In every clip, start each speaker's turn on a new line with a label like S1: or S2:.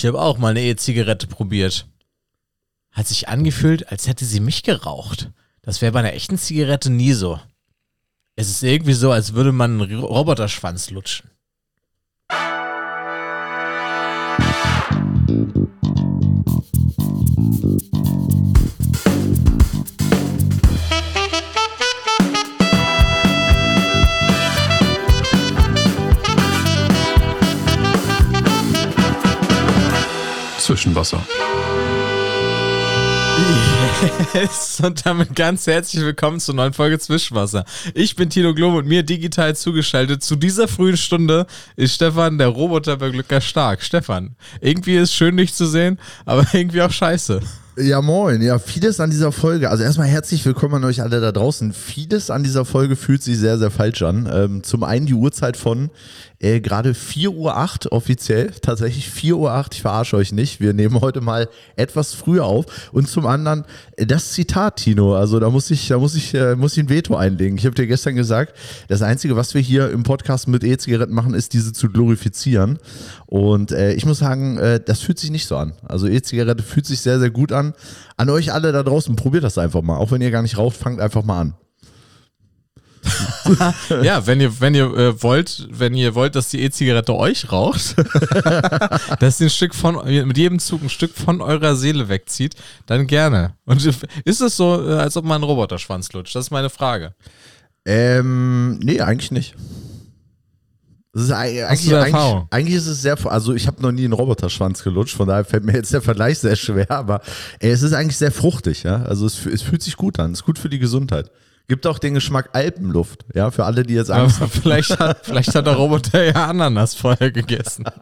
S1: Ich habe auch mal eine E-Zigarette probiert. Hat sich angefühlt, als hätte sie mich geraucht. Das wäre bei einer echten Zigarette nie so. Es ist irgendwie so, als würde man einen Roboterschwanz lutschen.
S2: Zwischenwasser.
S1: Yes, und damit ganz herzlich willkommen zur neuen Folge Zwischenwasser. Ich bin Tino Globe und mir digital zugeschaltet zu dieser frühen Stunde ist Stefan, der Roboterbeglücker stark. Stefan, irgendwie ist schön dich zu sehen, aber irgendwie auch scheiße.
S3: Ja, moin. Ja, vieles an dieser Folge, also erstmal herzlich willkommen an euch alle da draußen. Vieles an dieser Folge fühlt sich sehr, sehr falsch an. Ähm, zum einen die Uhrzeit von äh, gerade 4.08 Uhr offiziell, tatsächlich 4.08 Uhr, ich verarsche euch nicht. Wir nehmen heute mal etwas früher auf. Und zum anderen äh, das Zitat, Tino. Also da muss ich, da muss ich, äh, muss ich ein Veto einlegen. Ich habe dir gestern gesagt, das Einzige, was wir hier im Podcast mit E-Zigaretten machen, ist diese zu glorifizieren. Und äh, ich muss sagen, äh, das fühlt sich nicht so an. Also E-Zigarette fühlt sich sehr, sehr gut an. An euch alle da draußen, probiert das einfach mal. Auch wenn ihr gar nicht raucht, fangt einfach mal an.
S1: ja, wenn ihr, wenn ihr äh, wollt, wenn ihr wollt, dass die E-Zigarette euch raucht, dass sie ein Stück von, mit jedem Zug ein Stück von eurer Seele wegzieht, dann gerne. Und ist es so, äh, als ob man einen Roboterschwanz lutscht? Das ist meine Frage.
S3: Ähm, nee, eigentlich nicht. Das ist eigentlich, eigentlich, eigentlich, ist es sehr, also ich habe noch nie einen Roboterschwanz gelutscht, von daher fällt mir jetzt der Vergleich sehr schwer, aber ey, es ist eigentlich sehr fruchtig, ja. Also es, es fühlt sich gut an, es ist gut für die Gesundheit. Gibt auch den Geschmack Alpenluft, ja, für alle, die jetzt Angst haben.
S1: Vielleicht hat, vielleicht hat der Roboter ja Ananas vorher gegessen.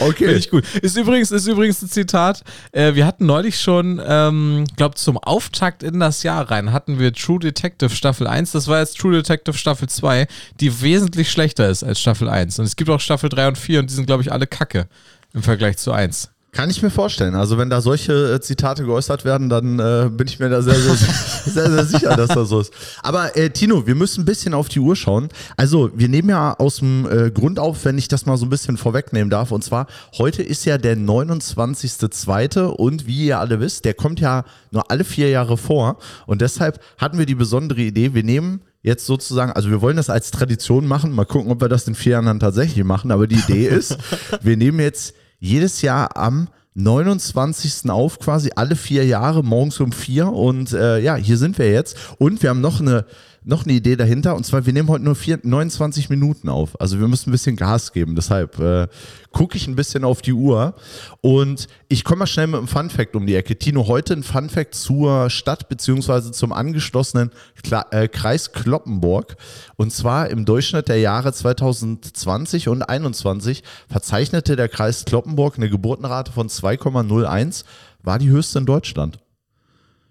S1: Okay. Finde ich gut. Ist übrigens, ist übrigens ein Zitat. Äh, wir hatten neulich schon, ähm, glaube zum Auftakt in das Jahr rein, hatten wir True Detective Staffel 1. Das war jetzt True Detective Staffel 2, die wesentlich schlechter ist als Staffel 1. Und es gibt auch Staffel 3 und 4 und die sind, glaube ich, alle kacke im Vergleich zu 1.
S3: Kann ich mir vorstellen. Also wenn da solche äh, Zitate geäußert werden, dann äh, bin ich mir da sehr, sehr, sehr, sehr, sicher, dass das so ist. Aber äh, Tino, wir müssen ein bisschen auf die Uhr schauen. Also wir nehmen ja aus dem äh, Grund auf, wenn ich das mal so ein bisschen vorwegnehmen darf. Und zwar, heute ist ja der 29.02. und wie ihr alle wisst, der kommt ja nur alle vier Jahre vor. Und deshalb hatten wir die besondere Idee, wir nehmen jetzt sozusagen, also wir wollen das als Tradition machen, mal gucken, ob wir das in vier Jahren dann tatsächlich machen. Aber die Idee ist, wir nehmen jetzt jedes Jahr am 29. auf, quasi alle vier Jahre, morgens um vier. Und äh, ja, hier sind wir jetzt. Und wir haben noch eine noch eine Idee dahinter. Und zwar, wir nehmen heute nur vier, 29 Minuten auf. Also wir müssen ein bisschen Gas geben. Deshalb äh, gucke ich ein bisschen auf die Uhr. Und ich komme mal schnell mit einem Fun Fact um die Ecke. Tino, heute ein Fun Fact zur Stadt beziehungsweise zum angeschlossenen Kla äh, Kreis Kloppenburg. Und zwar im Durchschnitt der Jahre 2020 und 2021 verzeichnete der Kreis Kloppenburg eine Geburtenrate von 2,01. War die höchste in Deutschland.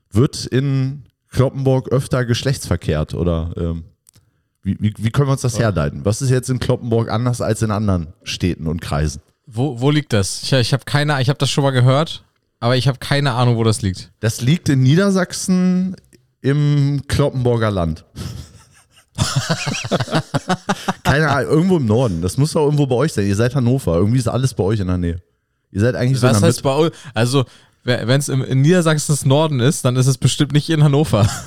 S3: Wird in Kloppenburg öfter geschlechtsverkehrt oder ähm, wie, wie, wie, können wir uns das herleiten? Was ist jetzt in Kloppenburg anders als in anderen Städten und Kreisen?
S1: Wo, wo liegt das? Ich, ich habe keine, ich habe das schon mal gehört, aber ich habe keine Ahnung, wo das liegt.
S3: Das liegt in Niedersachsen im Kloppenburger Land. keine Ahnung, irgendwo im Norden. Das muss doch irgendwo bei euch sein. Ihr seid Hannover. Irgendwie ist alles bei euch in der Nähe. Ihr seid eigentlich
S1: Was so heißt bei euch? Also wenn es in Niedersachsens Norden ist, dann ist es bestimmt nicht in Hannover.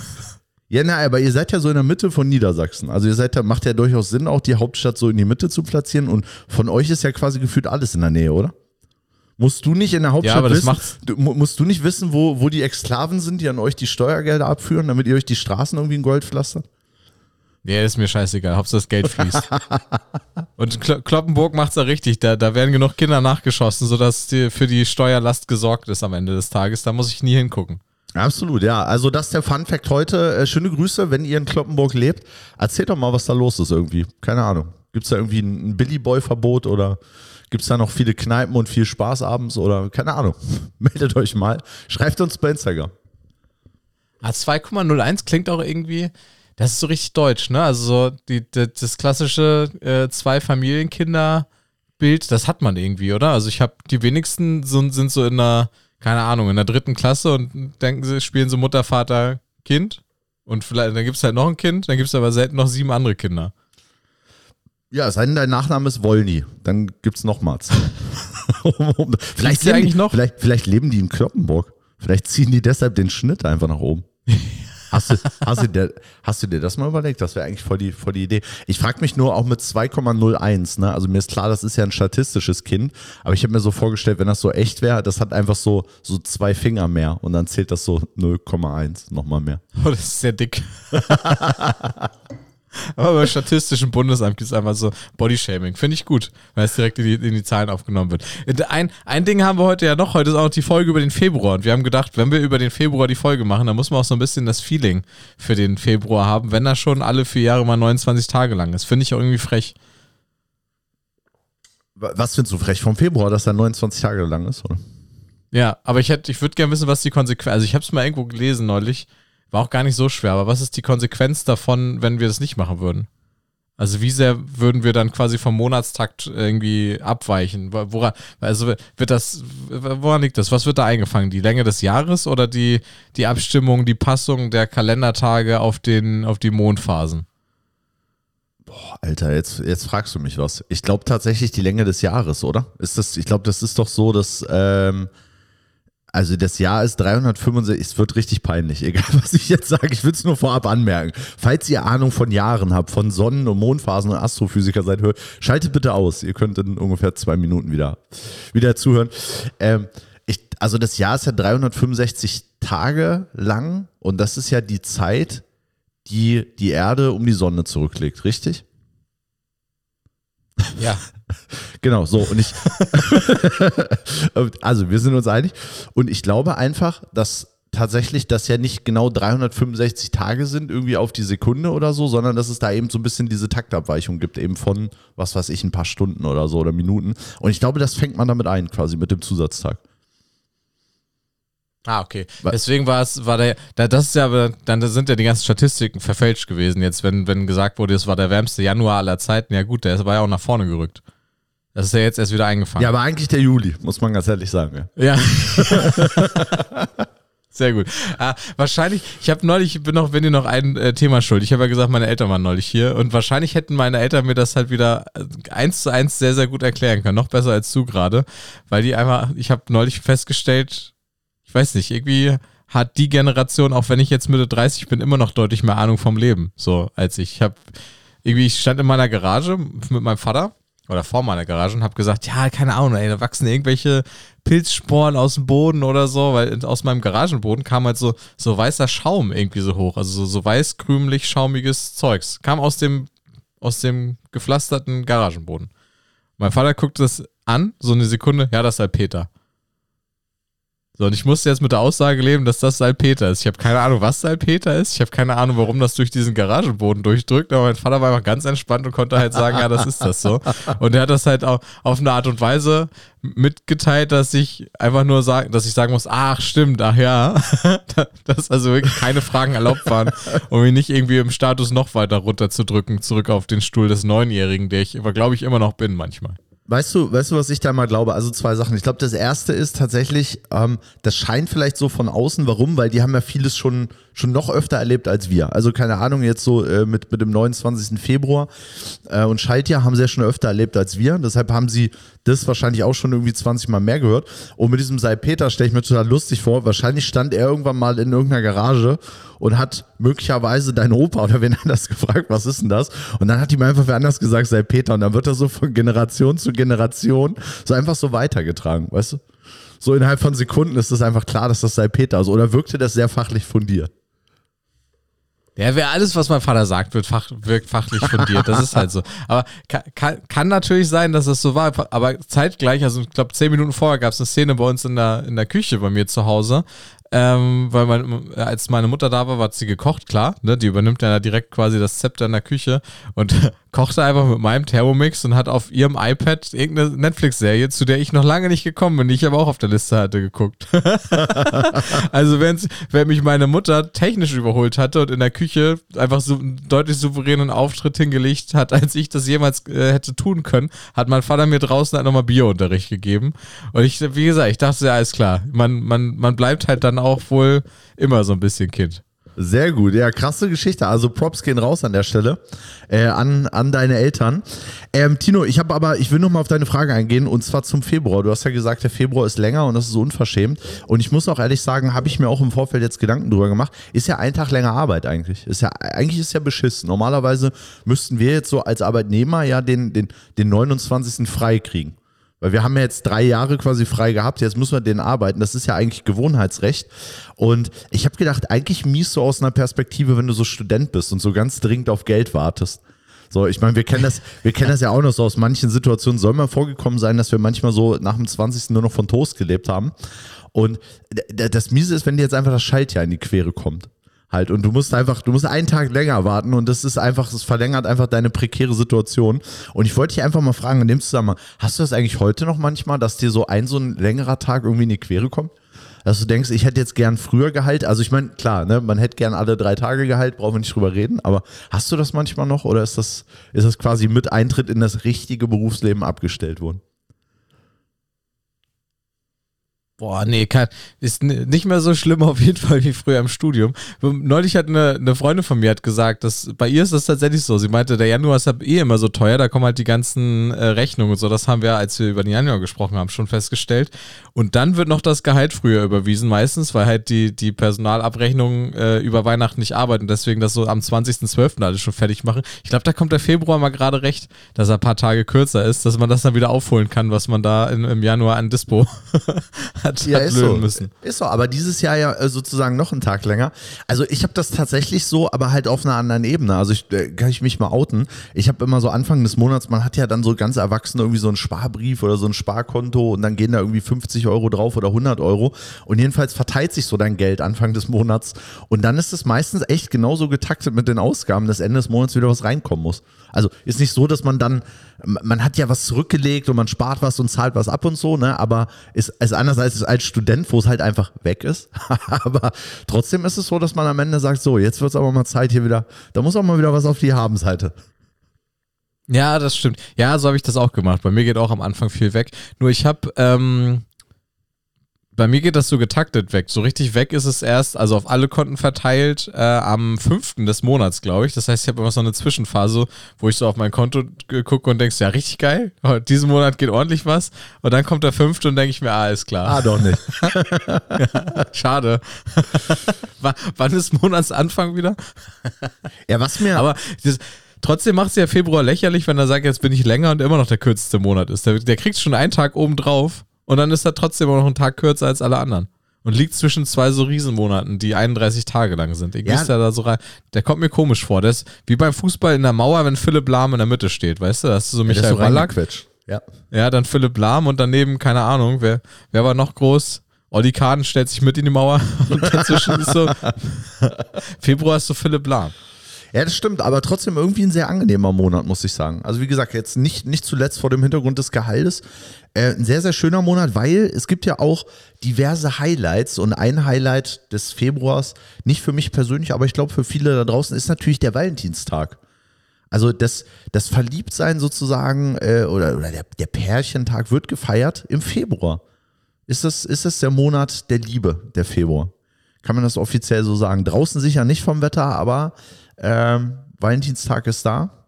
S3: Ja, na, aber ihr seid ja so in der Mitte von Niedersachsen. Also ihr seid da, macht ja durchaus Sinn, auch die Hauptstadt so in die Mitte zu platzieren. Und von euch ist ja quasi gefühlt alles in der Nähe, oder? Musst du nicht in der Hauptstadt
S1: ja, aber
S3: wissen, du, musst du nicht wissen, wo, wo die Exklaven sind, die an euch die Steuergelder abführen, damit ihr euch die Straßen irgendwie in Gold pflastert?
S1: Nee, ist mir scheißegal. Hauptsache das Geld fließt. Und Kloppenburg macht's ja richtig. Da, da werden genug Kinder nachgeschossen, sodass die, für die Steuerlast gesorgt ist am Ende des Tages. Da muss ich nie hingucken.
S3: Absolut, ja. Also das ist der Fun Fact heute. Äh, schöne Grüße, wenn ihr in Kloppenburg lebt. Erzählt doch mal, was da los ist irgendwie. Keine Ahnung. Gibt es da irgendwie ein, Billy Boy-Verbot oder gibt es da noch viele Kneipen und viel Spaß abends oder keine Ahnung. Meldet euch mal. Schreibt uns bei Instagram.
S1: A2,01 klingt auch irgendwie, das ist so richtig deutsch, ne? Also so die, die, das klassische äh, zwei Familienkinder Bild, das hat man irgendwie, oder? Also ich habe die wenigsten so, sind so in der, keine Ahnung, in der dritten Klasse und denken sie, spielen so Mutter, Vater, Kind. Und vielleicht, dann gibt es halt noch ein Kind, dann gibt es aber selten noch sieben andere Kinder.
S3: Ja, es sei denn, dein Nachname ist Wolny. Dann gibt's noch Mats. vielleicht, leben
S1: noch?
S3: Vielleicht, vielleicht leben die in Kloppenburg. Vielleicht ziehen die deshalb den Schnitt einfach nach oben. Hast du, hast, du dir, hast du dir das mal überlegt? Das wäre eigentlich voll die, voll die Idee. Ich frage mich nur auch mit 2,01, ne? Also mir ist klar, das ist ja ein statistisches Kind, aber ich habe mir so vorgestellt, wenn das so echt wäre, das hat einfach so, so zwei Finger mehr und dann zählt das so 0,1 nochmal mehr.
S1: Oh, das ist sehr dick. Aber beim Statistischen Bundesamt gibt es einfach so Bodyshaming. Finde ich gut, weil es direkt in die, in die Zahlen aufgenommen wird. Ein, ein Ding haben wir heute ja noch. Heute ist auch noch die Folge über den Februar. Und wir haben gedacht, wenn wir über den Februar die Folge machen, dann muss man auch so ein bisschen das Feeling für den Februar haben, wenn er schon alle vier Jahre mal 29 Tage lang ist. Finde ich auch irgendwie frech.
S3: Was findest du frech vom Februar, dass er 29 Tage lang ist, oder?
S1: Ja, aber ich hätte, ich würde gerne wissen, was die Konsequenz. Also ich habe es mal irgendwo gelesen neulich. War auch gar nicht so schwer, aber was ist die Konsequenz davon, wenn wir das nicht machen würden? Also wie sehr würden wir dann quasi vom Monatstakt irgendwie abweichen? Woran, also wird das, woran liegt das? Was wird da eingefangen? Die Länge des Jahres oder die, die Abstimmung, die Passung der Kalendertage auf, den, auf die Mondphasen?
S3: Boah, Alter, jetzt, jetzt fragst du mich was. Ich glaube tatsächlich die Länge des Jahres, oder? Ist das, ich glaube, das ist doch so, dass ähm, also das Jahr ist 365, es wird richtig peinlich, egal was ich jetzt sage, ich will es nur vorab anmerken. Falls ihr Ahnung von Jahren habt, von Sonnen- und Mondphasen und Astrophysiker seid, schaltet bitte aus. Ihr könnt in ungefähr zwei Minuten wieder, wieder zuhören. Ähm, ich, also das Jahr ist ja 365 Tage lang und das ist ja die Zeit, die die Erde um die Sonne zurücklegt, richtig?
S1: Ja.
S3: Genau, so. Und ich, also wir sind uns einig. Und ich glaube einfach, dass tatsächlich das ja nicht genau 365 Tage sind, irgendwie auf die Sekunde oder so, sondern dass es da eben so ein bisschen diese Taktabweichung gibt, eben von, was weiß ich, ein paar Stunden oder so oder Minuten. Und ich glaube, das fängt man damit ein, quasi mit dem Zusatztag.
S1: Ah, okay. Deswegen war es, war der, das ist ja aber, dann sind ja die ganzen Statistiken verfälscht gewesen. Jetzt, wenn, wenn gesagt wurde, es war der wärmste Januar aller Zeiten, ja gut, der war ja auch nach vorne gerückt. Das ist ja jetzt erst wieder eingefangen.
S3: Ja, aber eigentlich der Juli, muss man ganz ehrlich sagen.
S1: Ja. ja. Sehr gut. Ah, wahrscheinlich, ich habe neulich, bin noch, wenn ihr noch ein äh, Thema schuld. Ich habe ja gesagt, meine Eltern waren neulich hier und wahrscheinlich hätten meine Eltern mir das halt wieder äh, eins zu eins sehr, sehr gut erklären können. Noch besser als du gerade. Weil die einfach, ich habe neulich festgestellt, ich weiß nicht, irgendwie hat die Generation, auch wenn ich jetzt Mitte 30 bin, immer noch deutlich mehr Ahnung vom Leben. So, als ich. Ich habe irgendwie, ich stand in meiner Garage mit meinem Vater oder vor meiner Garage und habe gesagt, ja, keine Ahnung, ey, da wachsen irgendwelche Pilzsporen aus dem Boden oder so, weil aus meinem Garagenboden kam halt so, so weißer Schaum irgendwie so hoch, also so, so weiß-krümelig schaumiges Zeugs. Kam aus dem, aus dem gepflasterten Garagenboden. Mein Vater guckt das an, so eine Sekunde, ja, das ist halt Peter. So, und ich musste jetzt mit der Aussage leben, dass das Salpeter ist. Ich habe keine Ahnung, was Salpeter ist. Ich habe keine Ahnung, warum das durch diesen Garagenboden durchdrückt. Aber mein Vater war einfach ganz entspannt und konnte halt sagen, ja, das ist das so. Und er hat das halt auch auf eine Art und Weise mitgeteilt, dass ich einfach nur sagen, dass ich sagen muss, ach stimmt, ach ja, dass also wirklich keine Fragen erlaubt waren, um ihn nicht irgendwie im Status noch weiter runterzudrücken, zurück auf den Stuhl des Neunjährigen, der ich glaube ich immer noch bin manchmal.
S3: Weißt du, weißt du, was ich da mal glaube? Also zwei Sachen. Ich glaube, das erste ist tatsächlich, ähm, das scheint vielleicht so von außen. Warum? Weil die haben ja vieles schon, schon noch öfter erlebt als wir. Also keine Ahnung, jetzt so äh, mit, mit dem 29. Februar äh, und Schaltjahr haben sie ja schon öfter erlebt als wir. Deshalb haben sie das wahrscheinlich auch schon irgendwie 20 Mal mehr gehört. Und mit diesem Salpeter stelle ich mir total lustig vor. Wahrscheinlich stand er irgendwann mal in irgendeiner Garage und hat möglicherweise dein Opa oder wen anders gefragt, was ist denn das? Und dann hat ihm einfach wer anders gesagt, sei Peter. Und dann wird er so von Generation zu Generation so einfach so weitergetragen, weißt du? So innerhalb von Sekunden ist es einfach klar, dass das sei Peter ist. Oder wirkte das sehr fachlich fundiert?
S1: Ja, wer alles, was mein Vater sagt, wird fach, wirkt fachlich fundiert. Das ist halt so. Aber kann, kann, natürlich sein, dass es so war. Aber zeitgleich, also ich glaube, zehn Minuten vorher gab es eine Szene bei uns in der, in der Küche bei mir zu Hause, ähm, weil mein, als meine Mutter da war, war sie gekocht, klar. Ne? Die übernimmt ja direkt quasi das Zepter in der Küche und kochte einfach mit meinem Thermomix und hat auf ihrem iPad irgendeine Netflix-Serie, zu der ich noch lange nicht gekommen bin, die ich aber auch auf der Liste hatte, geguckt. also während, während mich meine Mutter technisch überholt hatte und in der Küche einfach so einen deutlich souveränen Auftritt hingelegt hat, als ich das jemals äh, hätte tun können, hat mein Vater mir draußen halt nochmal Biounterricht gegeben. Und ich, wie gesagt, ich dachte, ja, alles klar. Man, man, man bleibt halt dann auch wohl immer so ein bisschen Kind.
S3: Sehr gut, ja, krasse Geschichte. Also Props gehen raus an der Stelle äh, an, an deine Eltern. Ähm, Tino, ich habe aber, ich will noch mal auf deine Frage eingehen und zwar zum Februar. Du hast ja gesagt, der Februar ist länger und das ist unverschämt. Und ich muss auch ehrlich sagen, habe ich mir auch im Vorfeld jetzt Gedanken drüber gemacht. Ist ja ein Tag länger Arbeit eigentlich. Ist ja eigentlich ist ja beschissen. Normalerweise müssten wir jetzt so als Arbeitnehmer ja den den den 29. frei kriegen. Weil wir haben ja jetzt drei Jahre quasi frei gehabt, jetzt müssen wir den arbeiten. Das ist ja eigentlich Gewohnheitsrecht. Und ich habe gedacht, eigentlich mies so aus einer Perspektive, wenn du so Student bist und so ganz dringend auf Geld wartest. So, ich meine, wir kennen das, wir kennen das ja auch noch so aus manchen Situationen. Soll mal vorgekommen sein, dass wir manchmal so nach dem 20. nur noch von Toast gelebt haben. Und das Miese ist, wenn dir jetzt einfach das Schaltjahr in die Quere kommt halt. Und du musst einfach, du musst einen Tag länger warten und das ist einfach, das verlängert einfach deine prekäre Situation. Und ich wollte dich einfach mal fragen, in dem Zusammenhang, hast du das eigentlich heute noch manchmal, dass dir so ein, so ein längerer Tag irgendwie in die Quere kommt? Dass du denkst, ich hätte jetzt gern früher Gehalt. Also ich meine, klar, ne, man hätte gern alle drei Tage Gehalt, brauchen wir nicht drüber reden, aber hast du das manchmal noch oder ist das, ist das quasi mit Eintritt in das richtige Berufsleben abgestellt worden?
S1: Boah, nee, kann, ist nicht mehr so schlimm auf jeden Fall wie früher im Studium. Neulich hat eine, eine Freundin von mir hat gesagt, dass bei ihr ist das tatsächlich so. Sie meinte, der Januar ist halt eh immer so teuer, da kommen halt die ganzen äh, Rechnungen und so. Das haben wir, als wir über den Januar gesprochen haben, schon festgestellt. Und dann wird noch das Gehalt früher überwiesen, meistens, weil halt die, die Personalabrechnungen äh, über Weihnachten nicht arbeiten. Deswegen das so am 20.12. alles schon fertig machen. Ich glaube, da kommt der Februar mal gerade recht, dass er ein paar Tage kürzer ist, dass man das dann wieder aufholen kann, was man da in, im Januar an Dispo hat
S3: ja,
S1: hat
S3: ist so.
S1: müssen.
S3: Ist so, aber dieses Jahr ja äh, sozusagen noch einen Tag länger. Also ich habe das tatsächlich so, aber halt auf einer anderen Ebene. Also ich, äh, kann ich mich mal outen. Ich habe immer so Anfang des Monats, man hat ja dann so ganz erwachsen irgendwie so einen Sparbrief oder so ein Sparkonto und dann gehen da irgendwie 50 Euro drauf oder 100 Euro und jedenfalls verteilt sich so dein Geld Anfang des Monats und dann ist es meistens echt genauso getaktet mit den Ausgaben, dass Ende des Monats wieder was reinkommen muss. Also ist nicht so, dass man dann, man hat ja was zurückgelegt und man spart was und zahlt was ab und so, ne? Aber ist, ist anders als als Student, wo es halt einfach weg ist. aber trotzdem ist es so, dass man am Ende sagt, so, jetzt wird es aber mal Zeit hier wieder, da muss auch mal wieder was auf die Habenseite.
S1: Ja, das stimmt. Ja, so habe ich das auch gemacht. Bei mir geht auch am Anfang viel weg. Nur ich habe ähm, bei mir geht das so getaktet weg. So richtig weg ist es erst, also auf alle Konten verteilt, äh, am 5. des Monats, glaube ich. Das heißt, ich habe immer so eine Zwischenphase, wo ich so auf mein Konto gucke und denkst, ja, richtig geil. Diesen Monat geht ordentlich was. Und dann kommt der 5. und denke ich mir, ah, ist klar.
S3: Ah, doch nicht.
S1: ja, schade. wann ist Monatsanfang wieder?
S3: ja, was mir.
S1: Aber das, Trotzdem macht es ja Februar lächerlich, wenn er sagt, jetzt bin ich länger und immer noch der kürzeste Monat ist. Der, der kriegt schon einen Tag oben drauf und dann ist er trotzdem auch noch einen Tag kürzer als alle anderen. Und liegt zwischen zwei so Riesenmonaten, die 31 Tage lang sind. Irgendwie ja. der da so rein. Der kommt mir komisch vor. Der ist wie beim Fußball in der Mauer, wenn Philipp Lahm in der Mitte steht, weißt du? Das ist so Michael ja, so Ballack.
S3: Ja.
S1: ja, dann Philipp Lahm und daneben, keine Ahnung, wer, wer war noch groß? Olli Kahn stellt sich mit in die Mauer und dazwischen ist so. Februar ist so Philipp Lahm.
S3: Ja, das stimmt, aber trotzdem irgendwie ein sehr angenehmer Monat, muss ich sagen. Also wie gesagt, jetzt nicht, nicht zuletzt vor dem Hintergrund des Gehaltes. Äh, ein sehr, sehr schöner Monat, weil es gibt ja auch diverse Highlights und ein Highlight des Februars, nicht für mich persönlich, aber ich glaube für viele da draußen, ist natürlich der Valentinstag. Also das, das Verliebtsein sozusagen äh, oder, oder der, der Pärchentag wird gefeiert im Februar. Ist das, ist das der Monat der Liebe, der Februar? Kann man das offiziell so sagen? Draußen sicher nicht vom Wetter, aber ähm, Valentinstag ist da.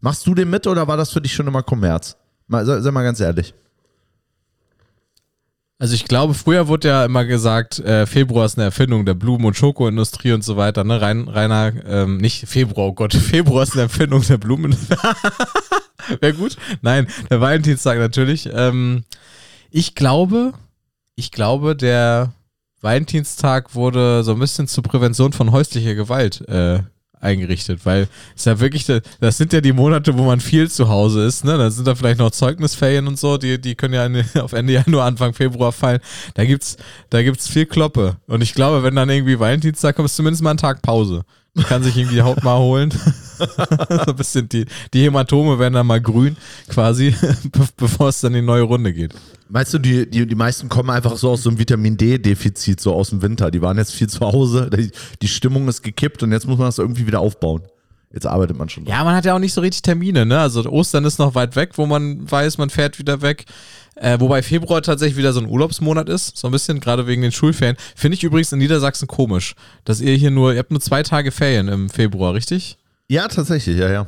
S3: Machst du den mit oder war das für dich schon immer Kommerz? Mal, sei, sei mal ganz ehrlich.
S1: Also ich glaube, früher wurde ja immer gesagt, äh, Februar ist eine Erfindung der Blumen- und Schokoindustrie und so weiter. Ne? Rein, reiner, ähm, nicht Februar, oh Gott, Februar ist eine Erfindung der Blumen. Wäre gut. Nein, der Valentinstag natürlich. Ähm, ich glaube, ich glaube, der Valentinstag wurde so ein bisschen zur Prävention von häuslicher Gewalt äh, eingerichtet, weil es ja wirklich, das sind ja die Monate, wo man viel zu Hause ist, ne? Da sind da vielleicht noch Zeugnisferien und so, die, die können ja auf Ende Januar, Anfang Februar fallen. Da gibt's, da gibt's viel Kloppe. Und ich glaube, wenn dann irgendwie Valentinstag kommt, ist zumindest mal ein Tag Pause. Man kann sich irgendwie die Haut mal holen. so ein bisschen die, die Hämatome werden dann mal grün, quasi, bevor es dann in die neue Runde geht.
S3: Meinst du, die, die, die meisten kommen einfach so aus so einem Vitamin D-Defizit, so aus dem Winter. Die waren jetzt viel zu Hause, die, die Stimmung ist gekippt und jetzt muss man das irgendwie wieder aufbauen. Jetzt arbeitet man schon.
S1: Ja, man hat ja auch nicht so richtig Termine, ne? Also Ostern ist noch weit weg, wo man weiß, man fährt wieder weg. Äh, wobei Februar tatsächlich wieder so ein Urlaubsmonat ist, so ein bisschen, gerade wegen den Schulferien. Finde ich übrigens in Niedersachsen komisch, dass ihr hier nur, ihr habt nur zwei Tage Ferien im Februar, richtig?
S3: Ja, tatsächlich, ja, ja.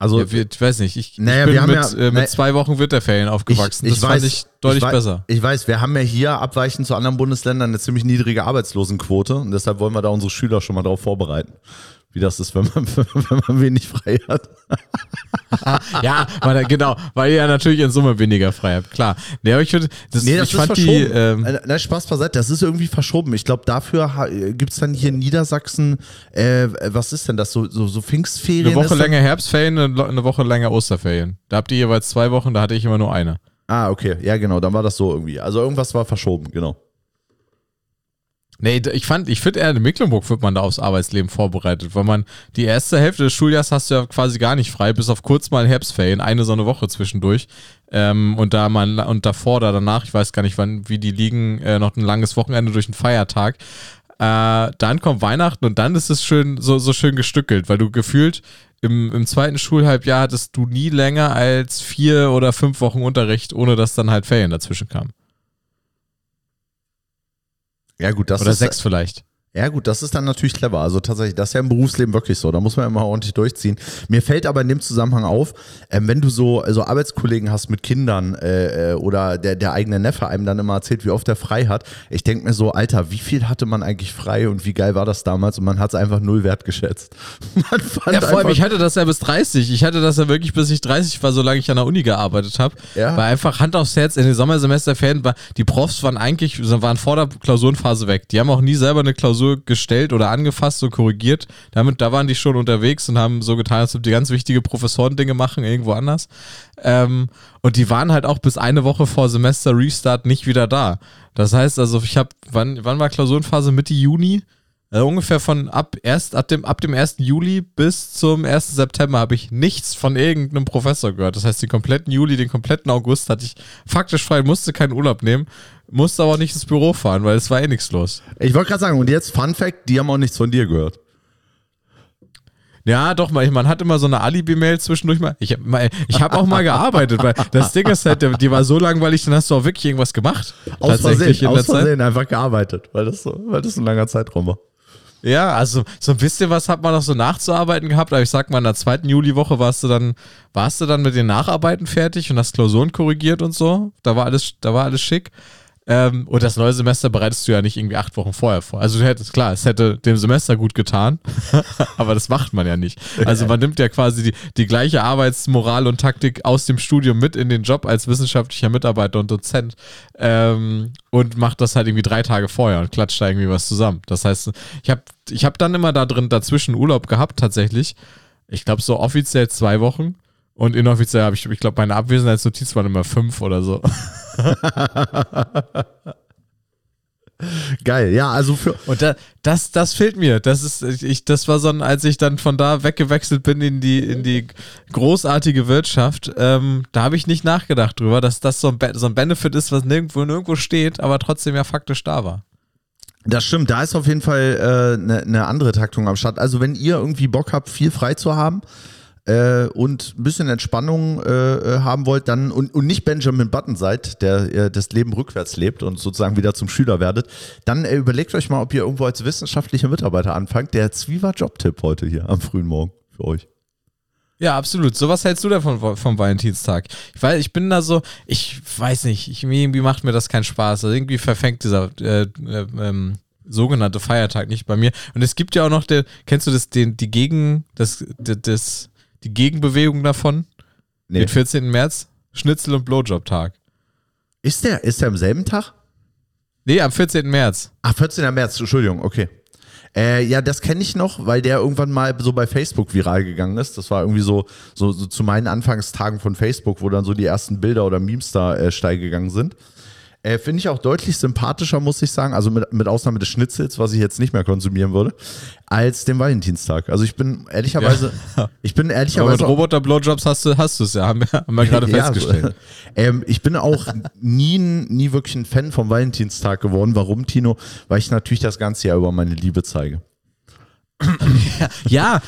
S3: Also,
S1: ja, wir, ich weiß nicht, ich,
S3: Naja,
S1: ich bin
S3: wir haben
S1: mit,
S3: ja-
S1: äh, mit
S3: nee.
S1: zwei Wochen Winterferien aufgewachsen. das fand ich deutlich
S3: wei-
S1: besser.
S3: Ich weiß, wir haben ja hier abweichend zu anderen Bundesländern eine ziemlich niedrige Arbeitslosenquote und deshalb wollen wir da unsere Schüler schon mal darauf vorbereiten, wie das ist, wenn man, wenn man wenig frei hat.
S1: ja, weil, genau, weil ihr ja natürlich in Summe weniger frei habt, klar. Nee, aber ich, find, das,
S3: Nee, das
S1: ich
S3: ist
S1: fand die,
S3: verschoben.
S1: ähm,
S3: Äh, Nein, Spaß beiseite, das ist irgendwie verschoben. Ich glaube, dafür gibt es dann hier in Niedersachsen, äh, was ist denn das, so, so, so Pfingstferien?
S1: eine Woche länger Herbstferien, eine Woche länger Osterferien. Da habt ihr jeweils zwei Wochen, da hatte ich immer nur eine.
S3: Ah, okay, ja genau, dann war das so irgendwie. Also irgendwas war verschoben, genau.
S1: Nee, ich fand, ich finde eher in Mecklenburg wird man da aufs Arbeitsleben vorbereitet, weil man die erste Hälfte des Schuljahres hast du ja quasi gar nicht frei, bis auf kurz mal Herbstferien, eine so eine Woche zwischendurch. Ähm, und da man, und davor oder danach, ich weiß gar nicht, wann, wie die liegen, äh, noch ein langes Wochenende durch einen Feiertag. Äh, dann kommt Weihnachten und dann ist es schön, so, so schön gestückelt, weil du gefühlt im, im zweiten Schulhalbjahr hattest du nie länger als vier oder fünf Wochen Unterricht, ohne dass dann halt Ferien dazwischen kamen.
S3: Ja gut, das
S1: Oder
S3: ist
S1: sechs vielleicht.
S3: Ja gut, das ist dann natürlich clever. Also tatsächlich, das ist ja im Berufsleben wirklich so. Da muss man immer ordentlich durchziehen. Mir fällt aber in dem Zusammenhang auf, ähm, wenn du so also Arbeitskollegen hast mit Kindern äh, äh, oder der, der eigene Neffe einem dann immer erzählt, wie oft er frei hat. Ich denke mir so, Alter, wie viel hatte man eigentlich frei und wie geil war das damals? Und man hat es einfach null wertgeschätzt. Man fand
S1: Ja, vor allem, ich hatte das ja bis 30. Ich hatte das ja wirklich, bis ich 30 war, solange ich an der Uni gearbeitet habe.
S3: Ja.
S1: War einfach Hand aufs Herz in den Sommersemesterferien. War, die Profs waren eigentlich, waren vor der Klausurenphase weg. Die haben auch nie selber eine Klausur gestellt oder angefasst und korrigiert. Damit, da waren die schon unterwegs und haben so getan, als ob die ganz wichtige Professorendinge machen, irgendwo anders. Ähm, und die waren halt auch bis eine Woche vor Semester Restart nicht wieder da. Das heißt also, ich habe, wann, wann war Klausurenphase? Mitte Juni? Also ungefähr von ab erst ab dem ab dem 1. Juli bis zum 1. September habe ich nichts von irgendeinem Professor gehört. Das heißt, den kompletten Juli, den kompletten August hatte ich faktisch frei, musste keinen Urlaub nehmen, musste aber auch nicht ins Büro fahren, weil es war eh nichts los.
S3: Ich wollte gerade sagen, und jetzt Fun Fact, die haben auch nichts von dir gehört.
S1: Ja, doch, man, man hat immer so eine Alibi-Mail zwischendurch mal. Ich habe hab auch mal gearbeitet, weil das Ding ist halt, die war so langweilig, dann hast du auch wirklich irgendwas gemacht.
S3: Aus Versehen, aus
S1: Zeit.
S3: Versehen einfach gearbeitet, weil das so, weil das ein langer Zeitraum war.
S1: Ja, also so ein bisschen was hat man noch so nachzuarbeiten gehabt, aber ich sag mal, in der zweiten Juliwoche warst du dann, warst du dann mit den Nacharbeiten fertig und hast Klausuren korrigiert und so. Da war alles, da war alles schick. Ähm, und das neue Semester bereitest du ja nicht irgendwie acht Wochen vorher vor. Also du hättest, klar, es hätte dem Semester gut getan, aber das macht man ja nicht. Also man nimmt ja quasi die, die gleiche Arbeitsmoral und Taktik aus dem Studium mit in den Job als wissenschaftlicher Mitarbeiter und Dozent ähm, und macht das halt irgendwie drei Tage vorher und klatscht da irgendwie was zusammen. Das heißt, ich habe ich hab dann immer da drin dazwischen Urlaub gehabt tatsächlich. Ich glaube so offiziell zwei Wochen und inoffiziell habe ich, ich glaube meine Abwesenheitsnotiz waren immer fünf oder so.
S3: Geil, ja, also für,
S1: Und da, das, das fehlt mir. Das ist, ich, das war so, ein, als ich dann von da weggewechselt bin in die, in die großartige Wirtschaft, ähm, da habe ich nicht nachgedacht drüber, dass das so ein, Be- so ein Benefit ist, was nirgendwo, nirgendwo steht, aber trotzdem ja faktisch da war.
S3: Das stimmt, da ist auf jeden Fall eine äh, ne andere Taktung am Start. Also wenn ihr irgendwie Bock habt, viel frei zu haben äh, und ein bisschen Entspannung äh, äh, haben wollt, dann und, und nicht Benjamin Button seid, der äh, das Leben rückwärts lebt und sozusagen wieder zum Schüler werdet, dann äh, überlegt euch mal, ob ihr irgendwo als wissenschaftlicher Mitarbeiter anfangt. Der Zwiever Jobtipp heute hier am frühen Morgen für euch.
S1: Ja, absolut. So was hältst du davon vom Valentinstag? Ich weiß, ich bin da so, ich weiß nicht, ich, irgendwie macht mir das keinen Spaß. Also irgendwie verfängt dieser äh, äh, ähm, sogenannte Feiertag nicht bei mir. Und es gibt ja auch noch, der, kennst du das, den, die Gegen, das, das, die Gegenbewegung davon?
S3: Nee.
S1: Den 14. März? Schnitzel- und Blowjob-Tag.
S3: Ist der, ist der am selben Tag?
S1: Nee, am 14. März.
S3: Ach, 14. März, Entschuldigung, okay. Äh, ja, das kenne ich noch, weil der irgendwann mal so bei Facebook viral gegangen ist. Das war irgendwie so, so, so zu meinen Anfangstagen von Facebook, wo dann so die ersten Bilder oder Memes da äh, steil gegangen sind. Äh, Finde ich auch deutlich sympathischer, muss ich sagen, also mit, mit Ausnahme des Schnitzels, was ich jetzt nicht mehr konsumieren würde, als den Valentinstag. Also ich bin ehrlicherweise, ich bin
S1: Aber
S3: ehrlicherweise.
S1: mit Roboter-Blowjobs hast du hast es ja, haben wir, haben wir gerade
S3: Ja,
S1: festgestellt.
S3: ähm, ich bin auch nie, nie wirklich ein Fan vom Valentinstag geworden. Warum, Tino? Weil ich natürlich das ganze Jahr über meine Liebe zeige.
S1: Ja,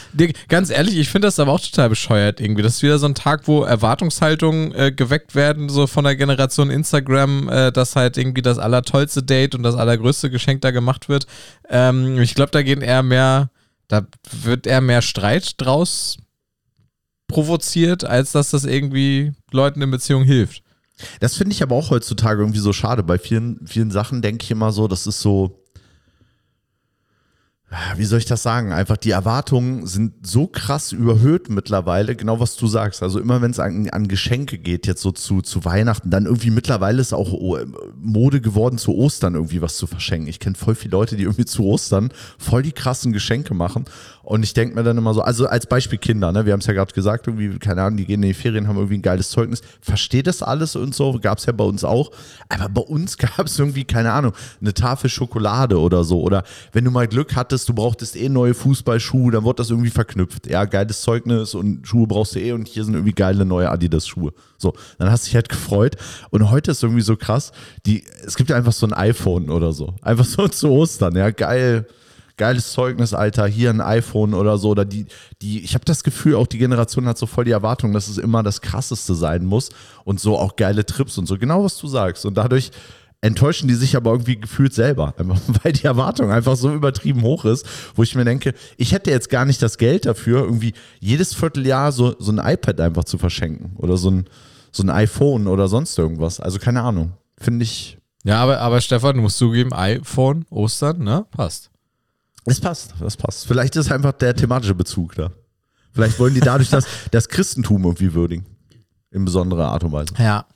S1: ganz ehrlich, ich finde das aber auch total bescheuert irgendwie. Das ist wieder so ein Tag, wo Erwartungshaltungen äh, geweckt werden, so von der Generation Instagram, äh, dass halt irgendwie das allertollste Date und das allergrößte Geschenk da gemacht wird. Ähm, ich glaube, da gehen eher mehr, da wird eher mehr Streit draus provoziert, als dass das irgendwie Leuten in Beziehung hilft.
S3: Das finde ich aber auch heutzutage irgendwie so schade. Bei vielen, vielen Sachen denke ich immer so, das ist so. Wie soll ich das sagen? Einfach die Erwartungen sind so krass überhöht mittlerweile, genau was du sagst. Also immer wenn es an, an Geschenke geht, jetzt so zu, zu Weihnachten, dann irgendwie mittlerweile ist auch oh, Mode geworden, zu Ostern irgendwie was zu verschenken. Ich kenne voll viele Leute, die irgendwie zu Ostern voll die krassen Geschenke machen. Und ich denke mir dann immer so, also als Beispiel Kinder, ne? wir haben es ja gerade gesagt, irgendwie, keine Ahnung, die gehen in die Ferien, haben irgendwie ein geiles Zeugnis. Versteht das alles und so, gab es ja bei uns auch. Aber bei uns gab es irgendwie, keine Ahnung, eine Tafel Schokolade oder so. Oder wenn du mal Glück hattest, du brauchtest eh neue Fußballschuhe, dann wurde das irgendwie verknüpft. Ja, geiles Zeugnis und Schuhe brauchst du eh und hier sind irgendwie geile neue Adidas-Schuhe. So, dann hast du dich halt gefreut. Und heute ist irgendwie so krass, die, es gibt ja einfach so ein iPhone oder so. Einfach so zu Ostern, ja, geil geiles Zeugnis, Alter, hier ein iPhone oder so. Oder die, die, ich habe das Gefühl, auch die Generation hat so voll die Erwartung, dass es immer das krasseste sein muss und so auch geile Trips und so. Genau was du sagst. Und dadurch enttäuschen die sich aber irgendwie gefühlt selber, weil die Erwartung einfach so übertrieben hoch ist, wo ich mir denke, ich hätte jetzt gar nicht das Geld dafür, irgendwie jedes Vierteljahr so, so ein iPad einfach zu verschenken oder so ein, so ein iPhone oder sonst irgendwas. Also keine Ahnung. Finde ich,
S1: Ja, aber, aber Stefan, du musst zugeben, iPhone, Ostern, ne? Passt.
S3: Das passt, das passt. Vielleicht ist einfach der thematische Bezug da. Vielleicht wollen die dadurch das, das Christentum irgendwie würdigen. In besonderer Art und Weise.
S1: Ja.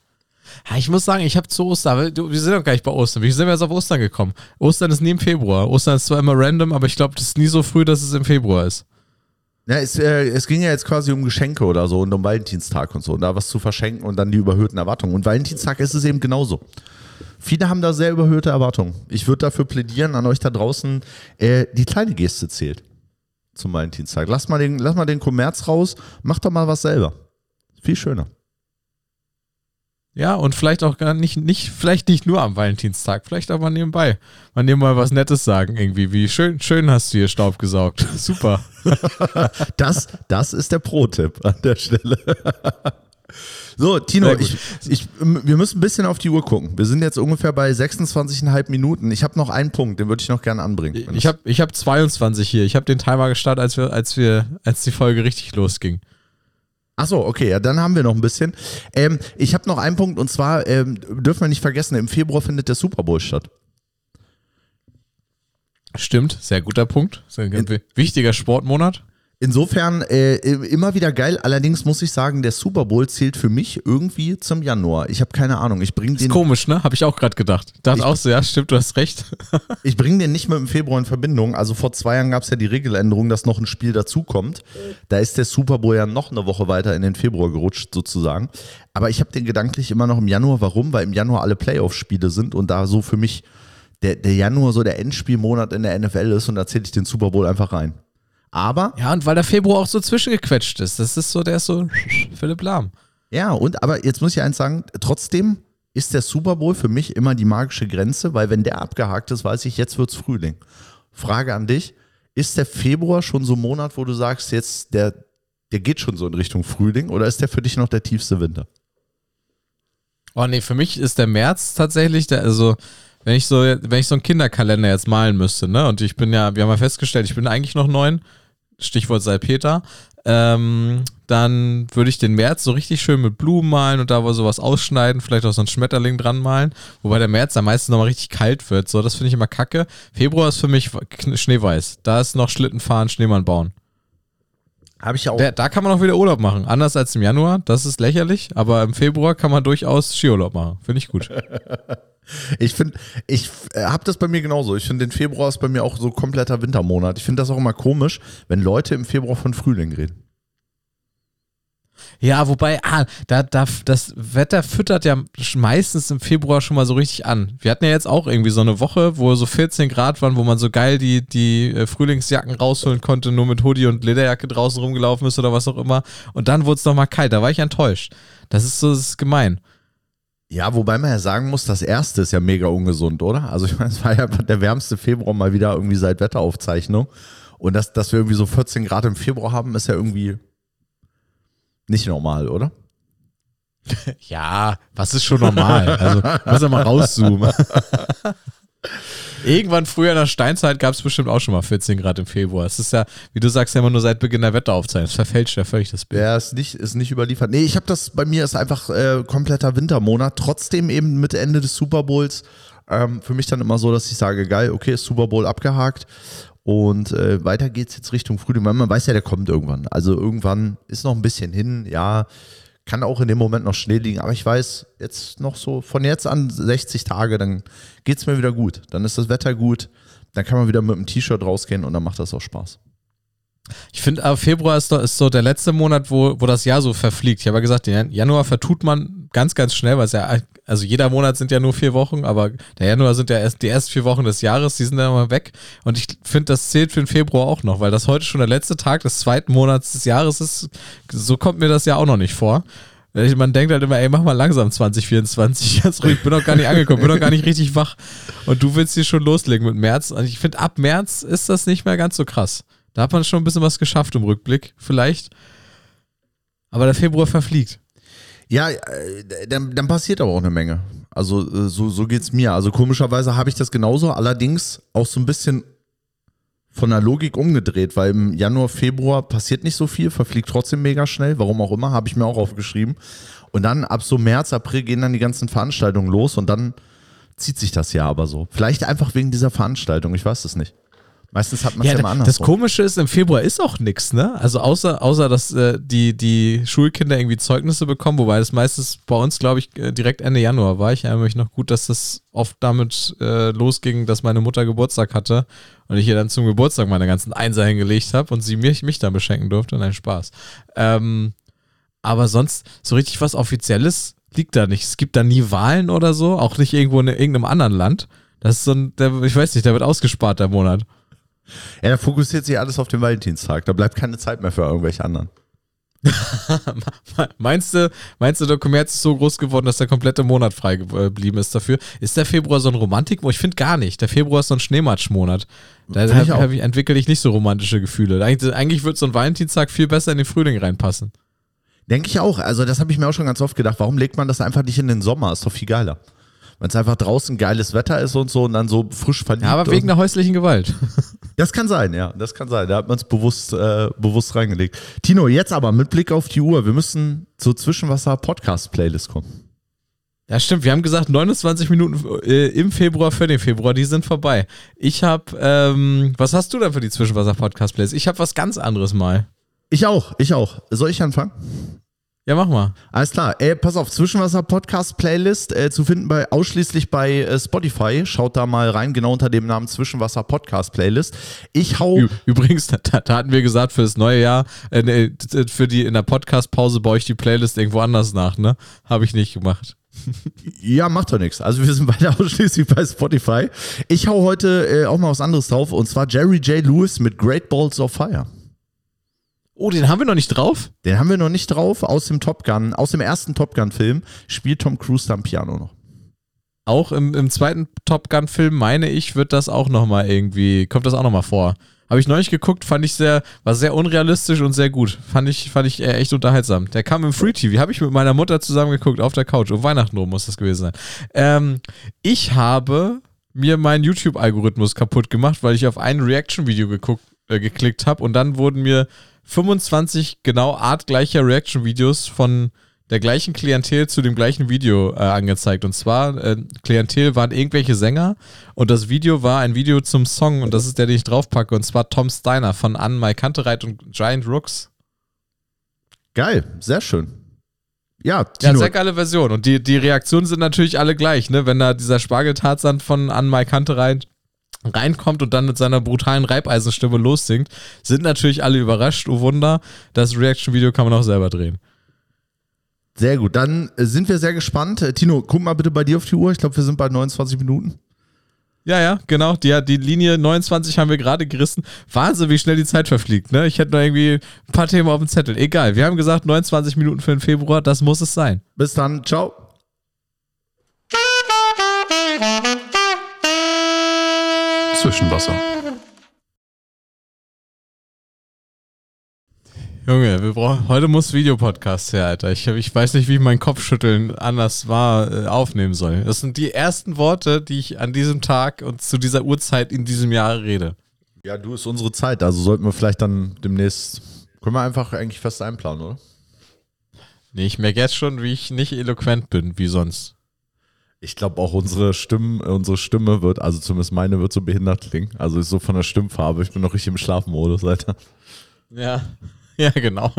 S1: Ja, ich muss sagen, ich habe zu Ostern, wir sind doch gar nicht bei Ostern. Wie sind wir jetzt auf Ostern gekommen? Ostern ist nie im Februar. Ostern ist zwar immer random, aber ich glaube, das ist nie so früh, dass es im Februar ist.
S3: Ja, es, äh, es ging ja jetzt quasi um Geschenke oder so und um Valentinstag und so. Und da was zu verschenken und dann die überhöhten Erwartungen. Und Valentinstag ist es eben genauso. Viele haben da sehr überhöhte Erwartungen. Ich würde dafür plädieren an euch da draußen, äh, die kleine Geste zählt zum Valentinstag. Lass mal, den, lass mal den Kommerz raus, mach doch mal was selber. Viel schöner.
S1: Ja, und vielleicht auch gar nicht, nicht, vielleicht nicht nur am Valentinstag, vielleicht auch mal nebenbei. Mal nebenbei was Nettes sagen, irgendwie, wie schön, schön hast du hier Staub gesaugt. Super.
S3: Das, das ist der Pro-Tipp an der Stelle. So, Tino, ich, ich, wir müssen ein bisschen auf die Uhr gucken. Wir sind jetzt ungefähr bei 26,5 Minuten. Ich habe noch einen Punkt, den würde ich noch gerne anbringen.
S1: Ich habe ich hab 22 hier. Ich habe den Timer gestartet, als wir, als wir, als die Folge richtig losging.
S3: Achso, okay, ja, dann haben wir noch ein bisschen. Ähm, ich habe noch einen Punkt und zwar ähm, dürfen wir nicht vergessen, im Februar findet der Super Bowl statt.
S1: Stimmt, sehr guter Punkt. Sehr wichtiger Sportmonat.
S3: Insofern äh, immer wieder geil. Allerdings muss ich sagen, der Super Bowl zählt für mich irgendwie zum Januar. Ich habe keine Ahnung. Ich bringe
S1: Ist
S3: den,
S1: komisch, ne? Habe ich auch gerade gedacht. Ich dachte auch so, ja, stimmt, du hast recht.
S3: ich bring den nicht mit dem Februar in Verbindung. Also vor zwei Jahren gab es ja die Regeländerung, dass noch ein Spiel dazukommt. Da ist der Super Bowl ja noch eine Woche weiter in den Februar gerutscht sozusagen. Aber ich habe den gedanklich immer noch im Januar. Warum? Weil im Januar alle Playoff-Spiele sind und da so für mich der, der Januar so der Endspielmonat in der NFL ist und da zähle ich den Super Bowl einfach rein. Aber
S1: Ja, und weil der Februar auch so zwischengequetscht ist. Das ist so, der ist so Philipp Lahm.
S3: Ja, und aber jetzt muss ich eins sagen, trotzdem ist der Super Bowl für mich immer die magische Grenze, weil wenn der abgehakt ist, weiß ich, jetzt wird's Frühling. Frage an dich, ist der Februar schon so ein Monat, wo du sagst, jetzt der, der geht schon so in Richtung Frühling oder ist der für dich noch der tiefste Winter?
S1: Oh nee, für mich ist der März tatsächlich der, also wenn ich so, wenn ich so einen Kinderkalender jetzt malen müsste, ne? Und ich bin ja, wir haben ja festgestellt, ich bin eigentlich noch neun, Stichwort Salpeter, ähm, dann würde ich den März so richtig schön mit Blumen malen und da wo sowas ausschneiden, vielleicht auch so ein Schmetterling dran malen, wobei der März dann meistens nochmal richtig kalt wird. So, das finde ich immer kacke. Februar ist für mich schneeweiß. Da ist noch Schlitten fahren, Schneemann bauen.
S3: Habe ich ja auch.
S1: Der, da kann man auch wieder Urlaub machen. Anders als im Januar, das ist lächerlich, aber im Februar kann man durchaus Skiurlaub machen. Finde ich gut.
S3: Ich finde, ich äh, habe das bei mir genauso. Ich finde, den Februar ist bei mir auch so kompletter Wintermonat. Ich finde das auch immer komisch, wenn Leute im Februar von Frühling reden.
S1: Ja, wobei, ah, da, da, das Wetter füttert ja meistens im Februar schon mal so richtig an. Wir hatten ja jetzt auch irgendwie so eine Woche, wo so 14 Grad waren, wo man so geil die, die äh, Frühlingsjacken rausholen konnte, nur mit Hoodie und Lederjacke draußen rumgelaufen ist oder was auch immer. Und dann wurde es nochmal kalt. Da war ich enttäuscht. Das ist so, das ist gemein.
S3: Ja, wobei man ja sagen muss, das erste ist ja mega ungesund, oder? Also ich meine, es war ja der wärmste Februar mal wieder irgendwie seit Wetteraufzeichnung. Und dass, dass wir irgendwie so 14 Grad im Februar haben, ist ja irgendwie nicht normal, oder?
S1: Ja, was ist schon normal? Also, muss ja mal rauszoomen. Irgendwann früher in der Steinzeit gab es bestimmt auch schon mal 14 Grad im Februar. Es ist ja, wie du sagst, ja immer nur seit Beginn der Wetteraufzeichnung. Es verfälscht ja völlig das Bild.
S3: Ja, ist nicht, ist nicht überliefert. Nee, ich habe das, bei mir ist einfach äh, kompletter Wintermonat. Trotzdem eben mit Ende des Super Bowls ähm, für mich dann immer so, dass ich sage, geil, okay, ist Super Bowl abgehakt. Und äh, weiter geht's jetzt Richtung Frühling. Man weiß ja, der kommt irgendwann. Also irgendwann ist noch ein bisschen hin, ja. Kann auch in dem Moment noch Schnee liegen, aber ich weiß, jetzt noch so von jetzt an 60 Tage, dann geht's mir wieder gut. Dann ist das Wetter gut, dann kann man wieder mit einem T-Shirt rausgehen und dann macht das auch Spaß.
S1: Ich finde, Februar ist, ist so der letzte Monat, wo, wo das Jahr so verfliegt. Ich habe ja gesagt, den Januar vertut man ganz, ganz schnell, weil es ja, also jeder Monat sind ja nur vier Wochen, aber der Januar sind ja erst die ersten vier Wochen des Jahres, die sind dann mal weg. Und ich finde, das zählt für den Februar auch noch, weil das heute schon der letzte Tag des zweiten Monats des Jahres ist. So kommt mir das ja auch noch nicht vor. Man denkt halt immer, ey, mach mal langsam 2024. Ganz ruhig, ich bin noch gar nicht angekommen, bin noch gar nicht richtig wach. Und du willst hier schon loslegen mit März. Und ich finde, ab März ist das nicht mehr ganz so krass. Da hat man schon ein bisschen was geschafft im Rückblick, vielleicht. Aber der Februar verfliegt.
S3: Ja, äh, dann, dann passiert aber auch eine Menge. Also äh, so, so geht es mir. Also komischerweise habe ich das genauso, allerdings auch so ein bisschen von der Logik umgedreht, weil im Januar, Februar passiert nicht so viel, verfliegt trotzdem mega schnell, warum auch immer, habe ich mir auch aufgeschrieben. Und dann ab so März, April gehen dann die ganzen Veranstaltungen los und dann zieht sich das ja aber so. Vielleicht einfach wegen dieser Veranstaltung, ich weiß es nicht. Meistens hat man es ja, ja immer anders.
S1: Das Komische ist, im Februar ist auch nichts, ne? Also außer, außer dass äh, die, die Schulkinder irgendwie Zeugnisse bekommen, wobei das meistens bei uns, glaube ich, äh, direkt Ende Januar war. Ich erinnere mich noch gut, dass das oft damit äh, losging, dass meine Mutter Geburtstag hatte und ich ihr dann zum Geburtstag meine ganzen Einser hingelegt habe und sie mich, mich dann beschenken durfte. Nein, Spaß. Ähm, aber sonst, so richtig was Offizielles liegt da nicht. Es gibt da nie Wahlen oder so, auch nicht irgendwo in irgendeinem anderen Land. Das ist so ein, der, ich weiß nicht, der wird ausgespart, der Monat.
S3: Ja, da fokussiert sich alles auf den Valentinstag. Da bleibt keine Zeit mehr für irgendwelche anderen.
S1: meinst du, meinst du, der Kommerz ist so groß geworden, dass der komplette Monat frei geblieben ist dafür? Ist der Februar so ein Romantik? Ich finde gar nicht. Der Februar ist so ein Schneematschmonat. Da hab, hab ich, entwickle ich nicht so romantische Gefühle. Eigentlich, eigentlich wird so ein Valentinstag viel besser in den Frühling reinpassen.
S3: Denke ich auch. Also, das habe ich mir auch schon ganz oft gedacht. Warum legt man das einfach nicht in den Sommer? Ist doch viel geiler wenn es einfach draußen geiles Wetter ist und so und dann so frisch verliebt.
S1: Ja, aber wegen der häuslichen Gewalt.
S3: Das kann sein, ja, das kann sein. Da hat man es bewusst, äh, bewusst reingelegt. Tino, jetzt aber mit Blick auf die Uhr, wir müssen zur Zwischenwasser-Podcast-Playlist kommen.
S1: Ja, stimmt. Wir haben gesagt, 29 Minuten äh, im Februar für den Februar, die sind vorbei. Ich habe, ähm, was hast du da für die Zwischenwasser-Podcast-Playlist? Ich habe was ganz anderes mal.
S3: Ich auch, ich auch. Soll ich anfangen?
S1: Ja, mach mal.
S3: Alles klar. Ey, pass auf, Zwischenwasser Podcast Playlist äh, zu finden bei ausschließlich bei äh, Spotify. Schaut da mal rein, genau unter dem Namen Zwischenwasser Podcast Playlist. Ich hau.
S1: Übrigens, da, da hatten wir gesagt, für das neue Jahr, äh, nee, für die in der Podcast Pause baue ich die Playlist irgendwo anders nach, ne? Habe ich nicht gemacht.
S3: Ja, macht doch nichts. Also wir sind beide ausschließlich bei Spotify. Ich hau heute äh, auch mal was anderes drauf und zwar Jerry J. Lewis mit Great Balls of Fire.
S1: Oh, den haben wir noch nicht drauf?
S3: Den haben wir noch nicht drauf. Aus dem Top Gun, aus dem ersten Top Gun-Film spielt Tom Cruise da am Piano noch.
S1: Auch im, im zweiten Top Gun-Film, meine ich, wird das auch nochmal irgendwie, kommt das auch nochmal vor. Habe ich neulich geguckt, fand ich sehr, war sehr unrealistisch und sehr gut. Fand ich, fand ich echt unterhaltsam. Der kam im Free TV, habe ich mit meiner Mutter zusammen geguckt, auf der Couch. Um Weihnachten rum muss das gewesen sein. Ähm, ich habe mir meinen YouTube-Algorithmus kaputt gemacht, weil ich auf ein Reaction-Video äh, geklickt habe und dann wurden mir 25 genau artgleicher Reaction-Videos von der gleichen Klientel zu dem gleichen Video äh, angezeigt. Und zwar, äh, Klientel waren irgendwelche Sänger und das Video war ein Video zum Song und das ist der, den ich draufpacke. Und zwar Tom Steiner von Anne Mai Kantereit und Giant Rooks.
S3: Geil, sehr schön. Ja,
S1: Tino. ja, sehr geile Version. Und die, die Reaktionen sind natürlich alle gleich, ne? Wenn da dieser Spargeltarzan von Anne Mai Kantereit reinkommt und dann mit seiner brutalen Reibeisenstimme lossingt, sind natürlich alle überrascht. Oh Wunder, das Reaction-Video kann man auch selber drehen.
S3: Sehr gut, dann äh, sind wir sehr gespannt. Äh, Tino, guck mal bitte bei dir auf die Uhr. Ich glaube, wir sind bei 29 Minuten.
S1: Ja, ja, genau. Die, die Linie 29 haben wir gerade gerissen. Wahnsinn, wie schnell die Zeit verfliegt. Ne? Ich hätte noch irgendwie ein paar Themen auf dem Zettel. Egal, wir haben gesagt 29 Minuten für den Februar. Das muss es sein.
S3: Bis dann. Ciao.
S2: Zwischenwasser.
S1: Junge, wir brauchen, heute muss Videopodcast her, Alter. Ich, ich weiß nicht, wie ich meinen Kopfschütteln anders war, äh, aufnehmen soll. Das sind die ersten Worte, die ich an diesem Tag und zu dieser Uhrzeit in diesem Jahr rede.
S3: Ja, du ist unsere Zeit, also sollten wir vielleicht dann demnächst, können wir einfach eigentlich fest einplanen, oder?
S1: Nee, ich merke jetzt schon, wie ich nicht eloquent bin, wie sonst.
S3: Ich glaube auch unsere Stimme, unsere Stimme wird, also zumindest meine wird so behindert klingen. Also ist so von der Stimmfarbe. Ich bin noch richtig im Schlafmodus, Alter.
S1: Ja, ja, genau.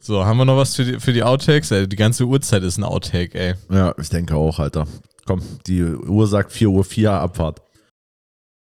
S1: So, haben wir noch was für die, für die Outtakes? Ey, die ganze Uhrzeit ist ein Outtake, ey.
S3: Ja, ich denke auch, Alter. Komm, die Uhr sagt 4 Uhr 4 Abfahrt.